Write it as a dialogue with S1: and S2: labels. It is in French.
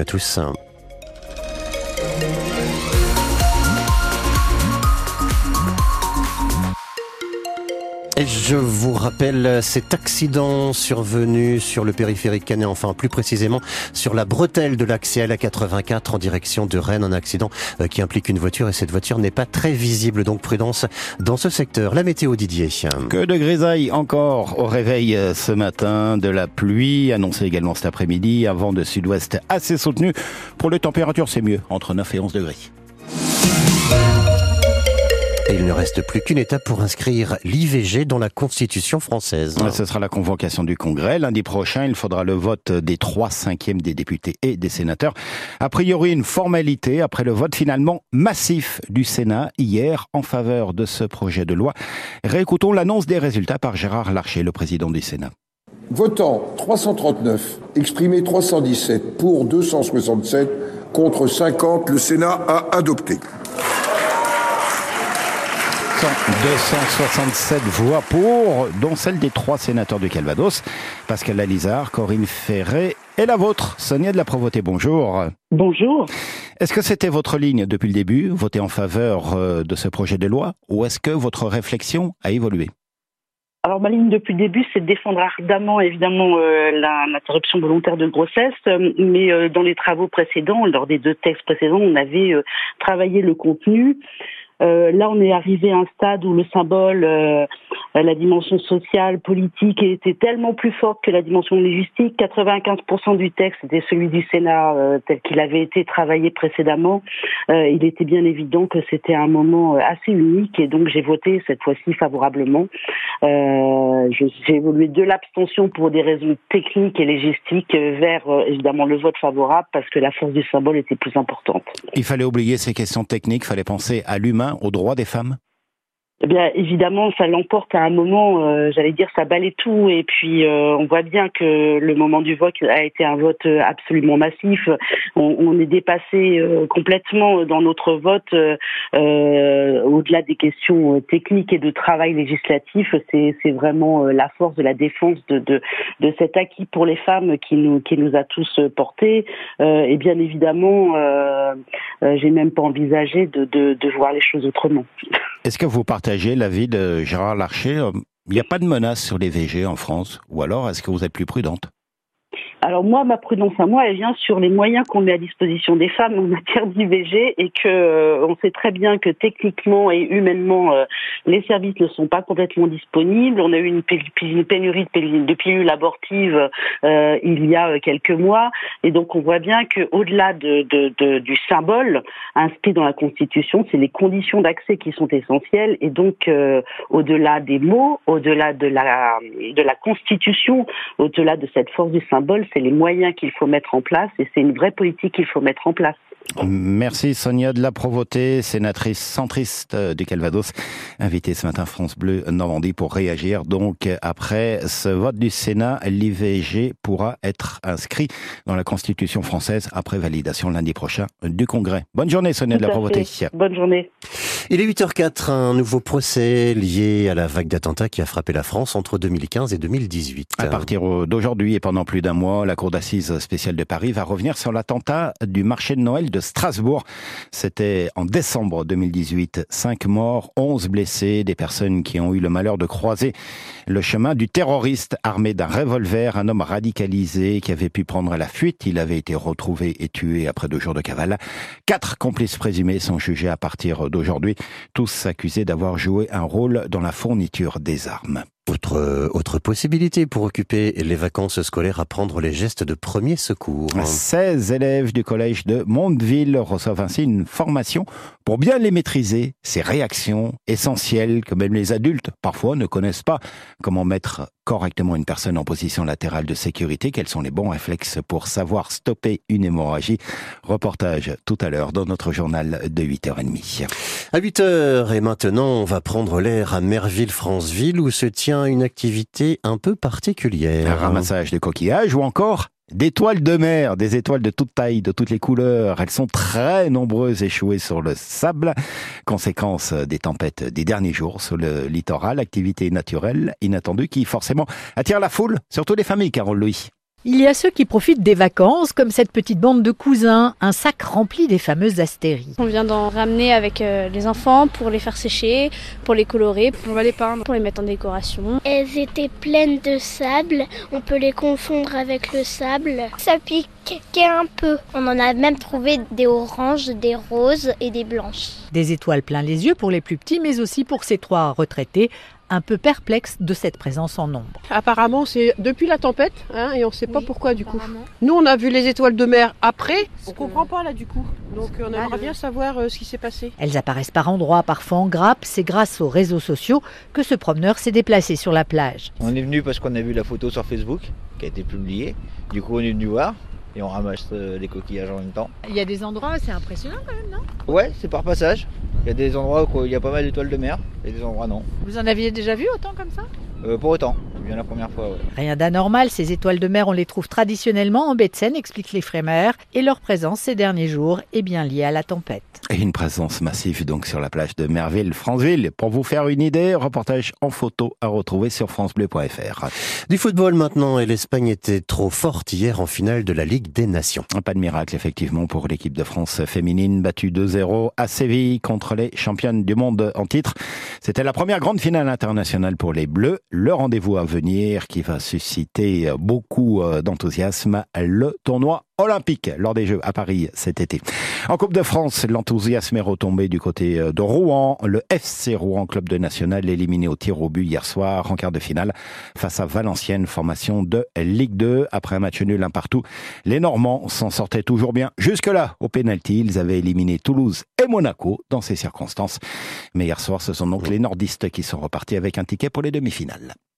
S1: à tous. Et je vous rappelle cet accident survenu sur le périphérique canet, enfin plus précisément sur la bretelle de l'accès à la 84 en direction de Rennes, un accident euh, qui implique une voiture et cette voiture n'est pas très visible, donc prudence dans ce secteur. La météo Didier.
S2: Que de grisaille encore au réveil euh, ce matin, de la pluie annoncée également cet après-midi, un vent de sud-ouest assez soutenu. Pour les températures, c'est mieux, entre 9 et 11 degrés.
S1: Et il ne reste plus qu'une étape pour inscrire l'IVG dans la Constitution française.
S2: Ce sera la convocation du Congrès. Lundi prochain, il faudra le vote des trois cinquièmes des députés et des sénateurs. A priori, une formalité après le vote finalement massif du Sénat hier en faveur de ce projet de loi. Réécoutons l'annonce des résultats par Gérard Larcher, le président du Sénat.
S3: Votant 339, exprimé 317, pour 267, contre 50, le Sénat a adopté.
S2: 267 voix pour, dont celle des trois sénateurs du Calvados, Pascal Lalizard, Corinne Ferré et la vôtre, Sonia de la Provoté. Bonjour.
S4: Bonjour.
S2: Est-ce que c'était votre ligne depuis le début, voter en faveur euh, de ce projet de loi, ou est-ce que votre réflexion a évolué?
S4: Alors ma ligne depuis le début, c'est de défendre ardemment évidemment euh, l'interruption volontaire de grossesse, euh, mais dans les travaux précédents, lors des deux textes précédents, on avait travaillé le contenu. Euh, là, on est arrivé à un stade où le symbole, euh, la dimension sociale, politique, était tellement plus forte que la dimension légistique. 95% du texte était celui du Sénat euh, tel qu'il avait été travaillé précédemment. il était bien évident que c'était un moment assez unique et donc j'ai voté cette fois-ci favorablement. j'ai évolué de l'abstention pour des raisons techniques et légistiques vers évidemment le vote favorable parce que la force du symbole était plus importante.
S2: Il fallait oublier ces questions techniques, il fallait penser à l'humain aux droits des femmes
S4: eh bien, évidemment, ça l'emporte à un moment, euh, j'allais dire, ça balaye tout. Et puis, euh, on voit bien que le moment du vote a été un vote absolument massif. On, est dépassé euh, complètement dans notre vote, au-delà des questions techniques et de travail législatif. C'est vraiment la force de la défense de, de, de, cet acquis pour les femmes qui nous, qui nous a tous portés. et bien évidemment, j'ai même pas envisagé de, de, de voir les choses autrement.
S2: Est-ce que vous partagez l'avis de Gérard Larcher? Il n'y a pas de menace sur les VG en France? Ou alors est-ce que vous êtes plus prudente?
S4: Alors moi, ma prudence à moi, elle vient sur les moyens qu'on met à disposition des femmes en matière d'IVG et que euh, on sait très bien que techniquement et humainement, euh, les services ne sont pas complètement disponibles. On a eu une, pénurie de pilules abortives euh, il y a quelques mois et donc on voit bien que au-delà de, de, du symbole inscrit dans la Constitution, c'est les conditions d'accès qui sont essentielles et donc au-delà des mots, au-delà de la de la Constitution, au-delà de cette force du symbole, c'est les moyens qu'il faut mettre en place et c'est une vraie politique qu'il faut mettre en place.
S2: Merci Sonia de la Provoté, sénatrice centriste du Calvados, invitée ce matin France Bleu Normandie pour réagir. Donc après ce vote du Sénat, l'IVG pourra être inscrit dans la Constitution française après validation lundi prochain du Congrès. Bonne journée Sonia de la Provoté.
S4: Bonne journée.
S1: Il est 8h04, un nouveau procès lié à la vague d'attentats qui a frappé la France entre 2015 et 2018.
S2: À partir d'aujourd'hui et pendant plus d'un mois, la Cour d'assises spéciale de Paris va revenir sur l'attentat du marché de Noël de Strasbourg. C'était en décembre 2018. Cinq morts, onze blessés, des personnes qui ont eu le malheur de croiser le chemin du terroriste armé d'un revolver, un homme radicalisé qui avait pu prendre la fuite. Il avait été retrouvé et tué après deux jours de cavale. Quatre complices présumés sont jugés à partir d'aujourd'hui, tous accusés d'avoir joué un rôle dans la fourniture des armes.
S1: Autre, autre possibilité pour occuper les vacances scolaires, apprendre les gestes de premier secours.
S2: 16 élèves du collège de Mondeville reçoivent ainsi une formation pour bien les maîtriser, ces réactions essentielles que même les adultes parfois ne connaissent pas. Comment mettre correctement une personne en position latérale de sécurité, quels sont les bons réflexes pour savoir stopper une hémorragie? Reportage tout à l'heure dans notre journal de 8h30.
S1: À 8h et maintenant, on va prendre l'air à Merville-Franceville où se tient une activité un peu particulière.
S2: Un ramassage de coquillages ou encore d'étoiles de mer, des étoiles de toutes tailles, de toutes les couleurs. Elles sont très nombreuses échouées sur le sable, conséquence des tempêtes des derniers jours sur le littoral, activité naturelle inattendue qui forcément attire la foule, surtout les familles, Carole Louis.
S5: Il y a ceux qui profitent des vacances, comme cette petite bande de cousins, un sac rempli des fameuses astéries.
S6: On vient d'en ramener avec euh, les enfants pour les faire sécher, pour les colorer, on va les peindre, pour les mettre en décoration.
S7: Elles étaient pleines de sable, on peut les confondre avec le sable. Ça piquait un peu. On en a même trouvé des oranges, des roses et des blanches.
S5: Des étoiles plein les yeux pour les plus petits, mais aussi pour ces trois retraités un peu perplexe de cette présence en nombre.
S8: Apparemment, c'est depuis la tempête, hein, et on ne sait pas pourquoi du coup. Nous, on a vu les étoiles de mer après, on comprend pas là du coup. Donc on aimerait bien savoir euh, ce qui s'est passé.
S5: Elles apparaissent par endroits, parfois en grappe. C'est grâce aux réseaux sociaux que ce promeneur s'est déplacé sur la plage.
S9: On est venu parce qu'on a vu la photo sur Facebook qui a été publiée. Du coup, on est venu voir et on ramasse euh, les coquillages en même temps.
S5: Il y a des endroits, c'est impressionnant quand même, non?
S9: Ouais, c'est par passage. Il y a des endroits où il y a pas mal d'étoiles de mer et des endroits non.
S5: Vous en aviez déjà vu autant comme ça?
S9: Euh, Pour autant, bien la première fois. Ouais.
S5: Rien d'anormal, ces étoiles de mer, on les trouve traditionnellement en baie de Seine, expliquent les frémères, et leur présence ces derniers jours est bien liée à la tempête.
S2: Et une présence massive donc sur la plage de Merville, Franceville. Pour vous faire une idée, reportage en photo à retrouver sur francebleu.fr.
S1: Du football maintenant, et l'Espagne était trop forte hier en finale de la Ligue des Nations.
S2: Pas de miracle effectivement pour l'équipe de France féminine battue 2-0 à Séville contre les championnes du monde en titre. C'était la première grande finale internationale pour les Bleus. Le rendez-vous à venir qui va susciter beaucoup euh, d'enthousiasme, le tournoi olympique lors des Jeux à Paris cet été. En Coupe de France, l'enthousiasme est retombé du côté euh, de Rouen. Le FC Rouen, club de national, éliminé au tir au but hier soir en quart de finale face à Valenciennes, formation de Ligue 2. Après un match nul un partout, les Normands s'en sortaient toujours bien. Jusque-là, au pénalty, ils avaient éliminé Toulouse et Monaco dans ces circonstances. Mais hier soir, ce sont donc les nordistes qui sont repartis avec un ticket pour les demi-finales.